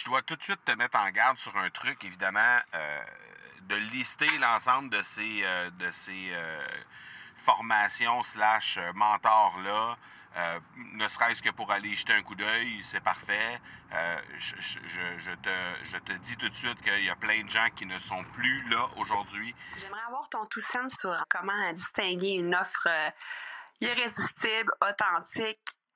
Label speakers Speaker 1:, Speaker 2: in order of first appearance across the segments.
Speaker 1: je dois tout de suite te mettre en garde sur un truc, évidemment, de lister l'ensemble de ces, de ces formations slash mentors-là. ne serait-ce que pour aller jeter un coup d'œil, c'est parfait. je, te, je, te, dis tout de suite qu'il y a plein de gens qui ne sont plus là aujourd'hui.
Speaker 2: J'aimerais avoir ton tout sens sur comment distinguer une offre irrésistible, authentique,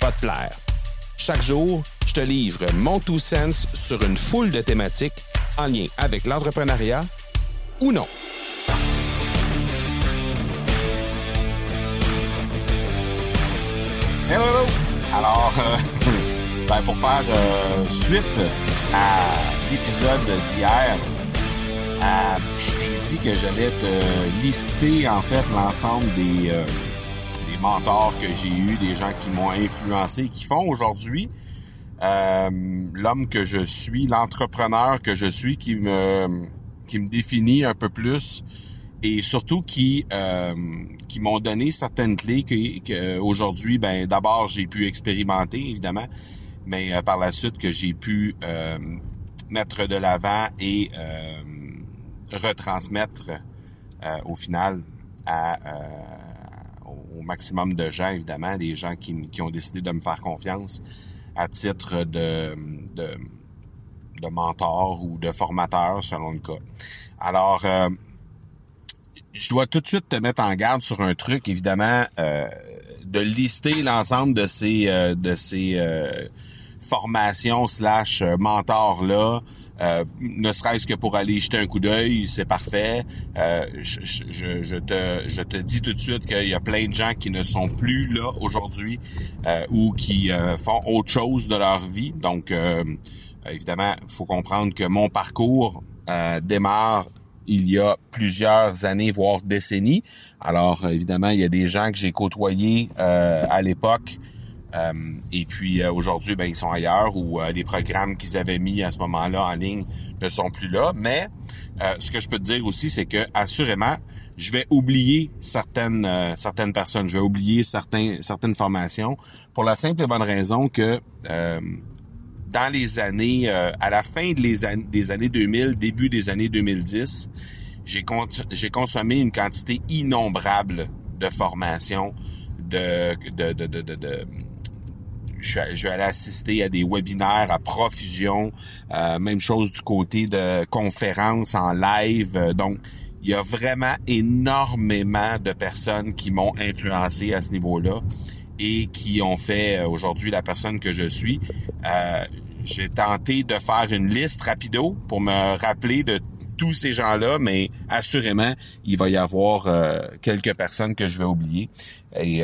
Speaker 3: va te plaire. Chaque jour, je te livre mon Two Sense sur une foule de thématiques en lien avec l'entrepreneuriat ou non.
Speaker 1: Hello! Alors, euh, ben pour faire euh, suite à l'épisode d'hier, euh, je t'ai dit que j'allais te lister en fait l'ensemble des, des mentors que j'ai eus, des gens qui m'ont influencé qui font aujourd'hui l'homme que je suis, l'entrepreneur que je suis, qui me qui me définit un peu plus et surtout qui euh, qui m'ont donné certaines clés que, aujourd'hui ben d'abord j'ai pu expérimenter évidemment mais euh, par la suite que j'ai pu euh, mettre de l'avant et retransmettre au final à au maximum de gens évidemment des gens qui, ont décidé de me faire confiance à titre de, de mentor ou de formateur selon le cas. Alors je dois tout de suite te mettre en garde sur un truc, évidemment, euh, de lister l'ensemble de ces euh, de ces euh, formations slash mentors là. ne serait-ce que pour aller jeter un coup d'œil, c'est parfait. Je, je, je, te, je te dis tout de suite qu'il y a plein de gens qui ne sont plus là aujourd'hui ou qui font autre chose de leur vie. Donc, évidemment, il faut comprendre que mon parcours démarre il y a plusieurs années, voire décennies. Alors, évidemment, il y a des gens que j'ai côtoyés euh, à l'époque. Euh, et puis euh, aujourd'hui, ben, ils sont ailleurs ou les programmes qu'ils avaient mis à ce moment-là en ligne ne sont plus là. Mais ce que je peux te dire aussi, c'est que assurément, je vais oublier certaines certaines personnes, je vais oublier certains certaines formations pour la simple et bonne raison que dans les années, euh, à la fin de les des années 2000, début des années 2010, j'ai j'ai consommé une quantité innombrable de formations, de, de, de, de, de, je, vais aller assister à des webinaires à profusion, euh, même chose du côté de conférences en live. Euh, donc, il y a vraiment énormément de personnes qui m'ont influencé à ce niveau-là et qui ont fait euh, aujourd'hui la personne que je suis. Euh, j'ai tenté de faire une liste rapido pour me rappeler de tous ces gens-là, mais assurément, il va y avoir euh, quelques personnes que je vais oublier. Et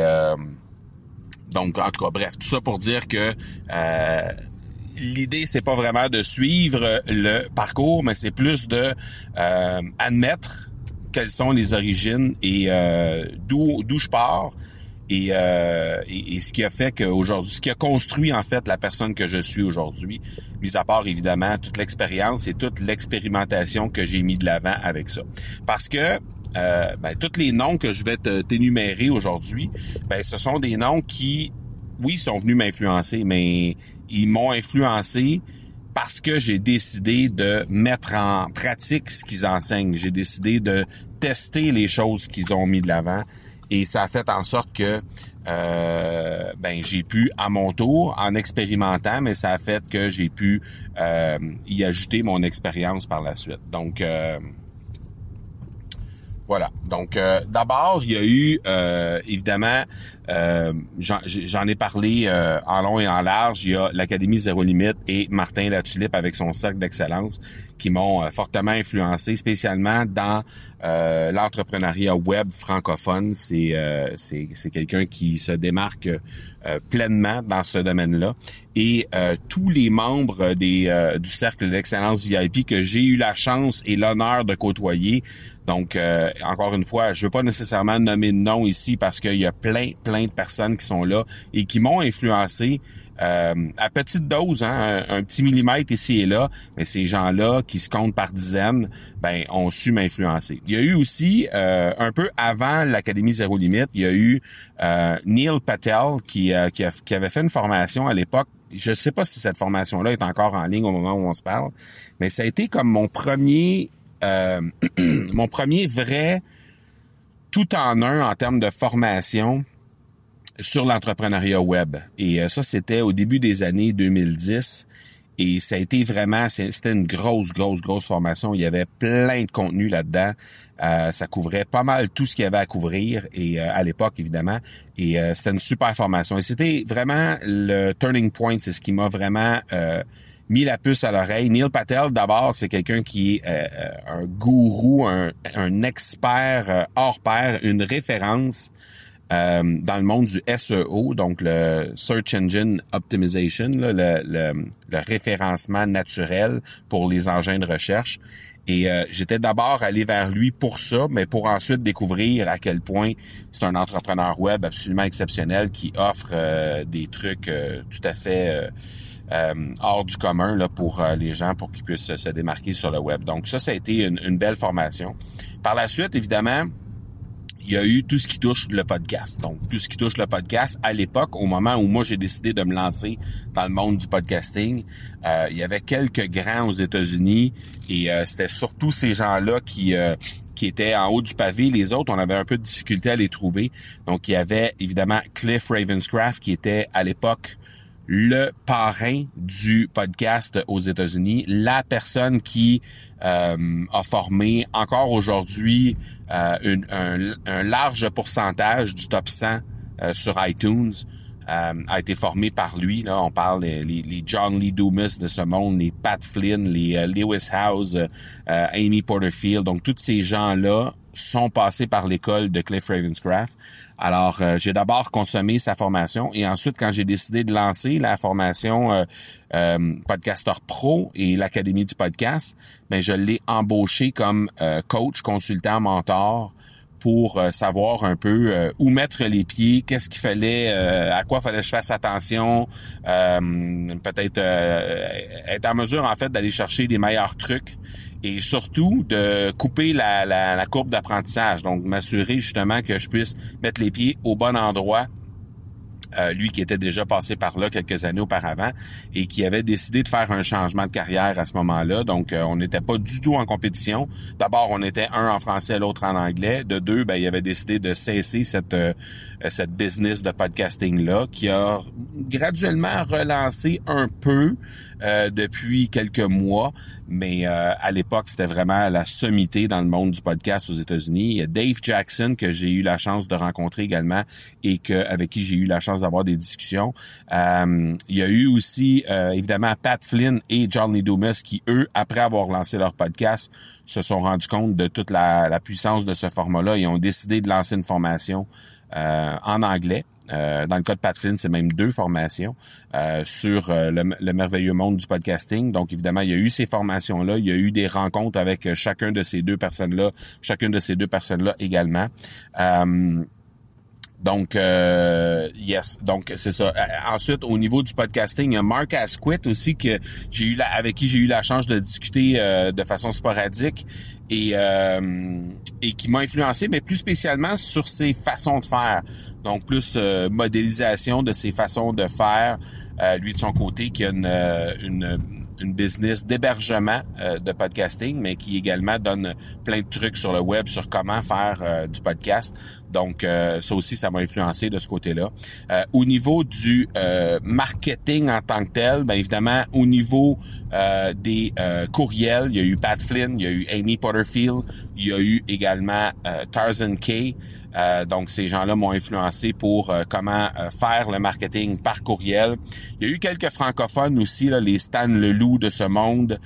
Speaker 1: donc, en tout cas, bref, tout ça pour dire que l'idée, c'est pas vraiment de suivre le parcours, mais c'est plus de admettre quelles sont les origines et d'où d'où je pars euh, et, et, ce qui a fait qu'aujourd'hui, ce qui a construit en fait la personne que je suis aujourd'hui, mis à part évidemment toute l'expérience et toute l'expérimentation que j'ai mis de l'avant avec ça. Parce que euh, ben, tous les noms que je vais t'énumérer aujourd'hui, ben, ce sont des noms qui, oui, sont venus m'influencer, mais ils m'ont influencé parce que j'ai décidé de mettre en pratique ce qu'ils enseignent. J'ai décidé de tester les choses qu'ils ont mis de l'avant et ça a fait en sorte que euh, ben j'ai pu à mon tour en expérimentant, mais ça a fait que j'ai pu euh, y ajouter mon expérience par la suite. Donc euh, voilà. Donc d'abord, il y a eu évidemment, j'en ai parlé en long et en large. Il y a l'Académie Zéro Limite et Martin Latulippe avec son cercle d'excellence qui m'ont fortement influencé, spécialement dans euh, l'entrepreneuriat web francophone. C'est euh, c'est quelqu'un qui se démarque euh, pleinement dans ce domaine-là. Et tous les membres des, du cercle d'excellence VIP que j'ai eu la chance et l'honneur de côtoyer, donc, encore une fois, je veux pas nécessairement nommer de nom ici parce qu'il y a plein, plein de personnes qui sont là et qui m'ont influencé euh, à petite dose, hein, un, petit millimètre ici et là, mais ces gens-là qui se comptent par dizaines, ben ont su m'influencer. Il y a eu aussi euh, un peu avant l'Académie Zéro Limite, il y a eu euh, Neil Patel qui, qui, qui, avait fait une formation à l'époque. Je ne sais pas si cette formation-là est encore en ligne au moment où on se parle, mais ça a été comme mon premier mon premier vrai tout en un en termes de formation sur l'entrepreneuriat web. Et euh, ça, c'était au début des années 2010. Et ça a été vraiment, c'était une grosse, grosse, grosse formation. Il y avait plein de contenu là-dedans. Euh, ça couvrait pas mal tout ce qu'il y avait à couvrir et euh, à l'époque évidemment. Et c'était une super formation. Et c'était vraiment le turning point. C'est ce qui m'a vraiment mis la puce à l'oreille. Neil Patel, d'abord, c'est quelqu'un qui est un gourou, un expert hors pair, une référence euh, dans le monde du SEO, donc le Search Engine Optimization, le, référencement naturel pour les engins de recherche. Et euh, j'étais d'abord allé vers lui pour ça, mais pour ensuite découvrir à quel point c'est un entrepreneur web absolument exceptionnel qui offre euh, des trucs tout à fait hors du commun pour les gens pour qu'ils puissent se démarquer sur le web. Donc ça, ça a été une belle formation. Par la suite, évidemment, il y a eu tout ce qui touche le podcast. Donc, tout ce qui touche le podcast, à l'époque, au moment où moi j'ai décidé de me lancer dans le monde du podcasting, euh, il y avait quelques grands aux États-Unis et euh, c'était surtout ces gens-là qui euh, qui étaient en haut du pavé. Les autres, on avait un peu de difficulté à les trouver. Donc, il y avait évidemment Cliff Ravenscraft qui était à l'époque le parrain du podcast aux États-Unis, la personne qui a formé encore aujourd'hui euh, un, large pourcentage du top 100 euh, sur iTunes euh, a été formé par lui. Là, on parle des les, John Lee Dumas de ce monde, les Pat Flynn, les Lewis House, Amy Porterfield. Donc, tous ces gens-là sont passés par l'école de Cliff Ravenscraft. Alors, euh, j'ai d'abord consommé sa formation et ensuite, quand j'ai décidé de lancer la formation euh, euh Podcaster Pro et l'Académie du podcast, ben je l'ai embauché comme euh, coach, consultant, mentor pour savoir un peu où mettre les pieds, qu'est-ce qu'il fallait, à quoi fallait que je fasse attention, peut-être être en mesure en fait d'aller chercher les meilleurs trucs et surtout de couper la, la, courbe d'apprentissage. Donc, m'assurer justement que je puisse mettre les pieds au bon endroit. Euh, lui qui était déjà passé par là quelques années auparavant et qui avait décidé de faire un changement de carrière à ce moment-là. Donc, euh, on n'était pas du tout en compétition. D'abord, on était un en français, l'autre en anglais. De deux, ben, il avait décidé de cesser cette euh, cette business de podcasting là, qui a graduellement relancé un peu euh, depuis quelques mois, mais euh, à l'époque, c'était vraiment la sommité dans le monde du podcast aux États-Unis. Dave Jackson que j'ai eu la chance de rencontrer également et que avec qui j'ai eu la chance d'avoir des discussions. Euh, il y a eu aussi évidemment Pat Flynn et John Lee Dumas qui eux, après avoir lancé leur podcast, se sont rendus compte de toute la, la puissance de ce format-là et ont décidé de lancer une formation en anglais. Euh, dans le cas de Pat Flynn, c'est même deux formations euh, sur euh, le, merveilleux monde du podcasting. Donc, évidemment, il y a eu ces formations-là. Il y a eu des rencontres avec chacun de ces deux personnes-là, chacune de ces deux personnes-là également. Donc, yes. Donc, c'est ça. ensuite, au niveau du podcasting, il y a Mark Asquith aussi que j'ai eu avec qui j'ai eu la chance de discuter de façon sporadique et et qui m'a influencé, mais plus spécialement sur ses façons de faire. Donc, plus euh, modélisation de ses façons de faire. Euh, lui, de son côté, qui a une, euh, une, une business d'hébergement de podcasting, mais qui également donne plein de trucs sur le web sur comment faire du podcast. Donc, euh, ça aussi, ça m'a influencé de ce côté-là. Euh, au niveau du euh, marketing en tant que tel, bien évidemment, au niveau des courriels, il y a eu Pat Flynn, il y a eu Amy Porterfield, il y a eu également Tarzan Kay. Euh, donc, ces gens-là m'ont influencé pour euh, comment euh, faire le marketing par courriel. Il y a eu quelques francophones aussi, là, les Stan Leloup de ce monde.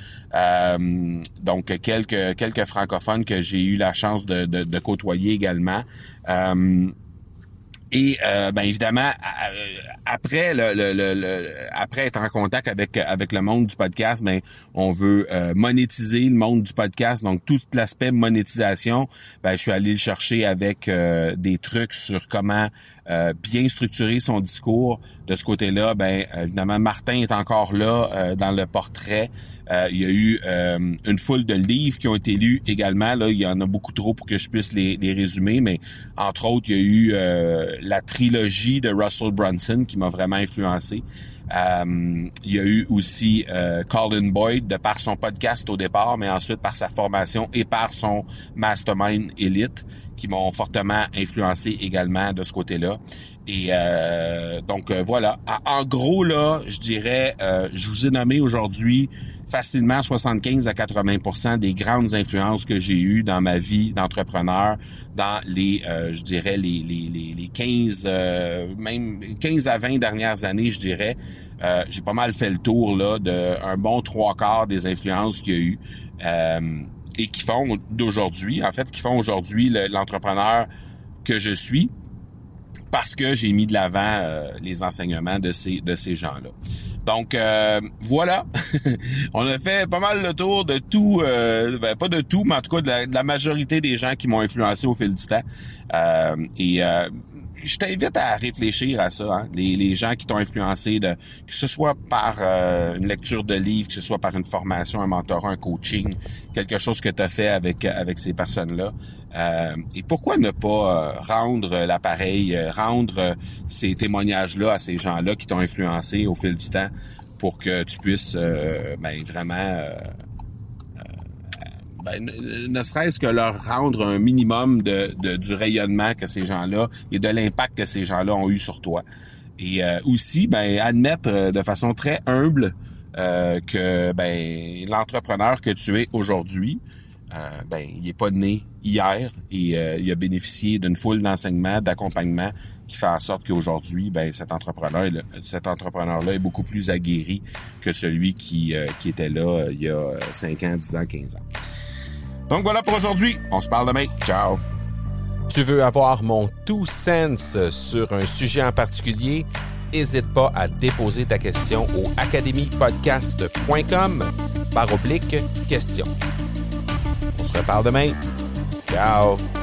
Speaker 1: donc, quelques quelques francophones que j'ai eu la chance de, de, de côtoyer également. Et euh, ben évidemment, euh, après le, le, le, après être en contact avec avec le monde du podcast, ben on veut euh, monétiser le monde du podcast. Donc tout l'aspect monétisation, ben je suis allé le chercher avec des trucs sur comment bien structurer son discours. De ce côté-là, ben évidemment Martin est encore là dans le portrait. Euh, il y a eu euh, une foule de livres qui ont été lus également. Là, il y en a beaucoup trop pour que je puisse les, les résumer, mais entre autres, il y a eu euh, la trilogie de Russell Brunson qui m'a vraiment influencé. Il y a eu aussi Colin Boyd de par son podcast au départ, mais ensuite par sa formation et par son mastermind élite qui m'ont fortement influencé également de ce côté-là. Et donc voilà. En, gros là, je dirais, je vous ai nommé aujourd'hui facilement 75 à 80% des grandes influences que j'ai eues dans ma vie d'entrepreneur dans les, euh, je dirais, les, les, les, 15, euh, même 15 à 20 dernières années, je dirais. Euh, j'ai pas mal fait le tour là de bon trois quarts des influences qu'il y a eu et qui font d'aujourd'hui, en fait, qui font aujourd'hui l'entrepreneur que je suis parce que j'ai mis de l'avant les enseignements de ces de ces gens-là. Donc euh, voilà, on a fait pas mal le tour de tout, euh, ben, pas de tout, mais en tout cas de la, majorité des gens qui m'ont influencé au fil du temps. Euh, et je t'invite à réfléchir à ça, hein. les, gens qui t'ont influencé, de, que ce soit par une lecture de livre, que ce soit par une formation, un mentorat, un coaching, quelque chose que tu as fait avec avec ces personnes-là. Euh, et pourquoi ne pas euh, rendre l'appareil, euh, rendre ces témoignages-là à ces gens-là qui t'ont influencé au fil du temps pour que tu puisses ben, vraiment, ben, ne serait-ce que leur rendre un minimum de, du rayonnement que ces gens-là et de l'impact que ces gens-là ont eu sur toi. Et aussi, ben, admettre de façon très humble que ben, l'entrepreneur que tu es aujourd'hui, euh, ben, il est pas né hier et euh, il a bénéficié d'une foule d'enseignements, d'accompagnement qui fait en sorte qu'aujourd'hui, ben, cet entrepreneur, cet entrepreneur-là est beaucoup plus aguerri que celui qui, euh, qui était là il y a 5 ans, 10 ans, 15 ans. Donc voilà pour aujourd'hui. On se parle demain. Ciao.
Speaker 3: Tu veux avoir mon tout sens sur un sujet en particulier? N'hésite pas à déposer ta question au academypodcast.com par oblique question. On se reparle demain. Ciao.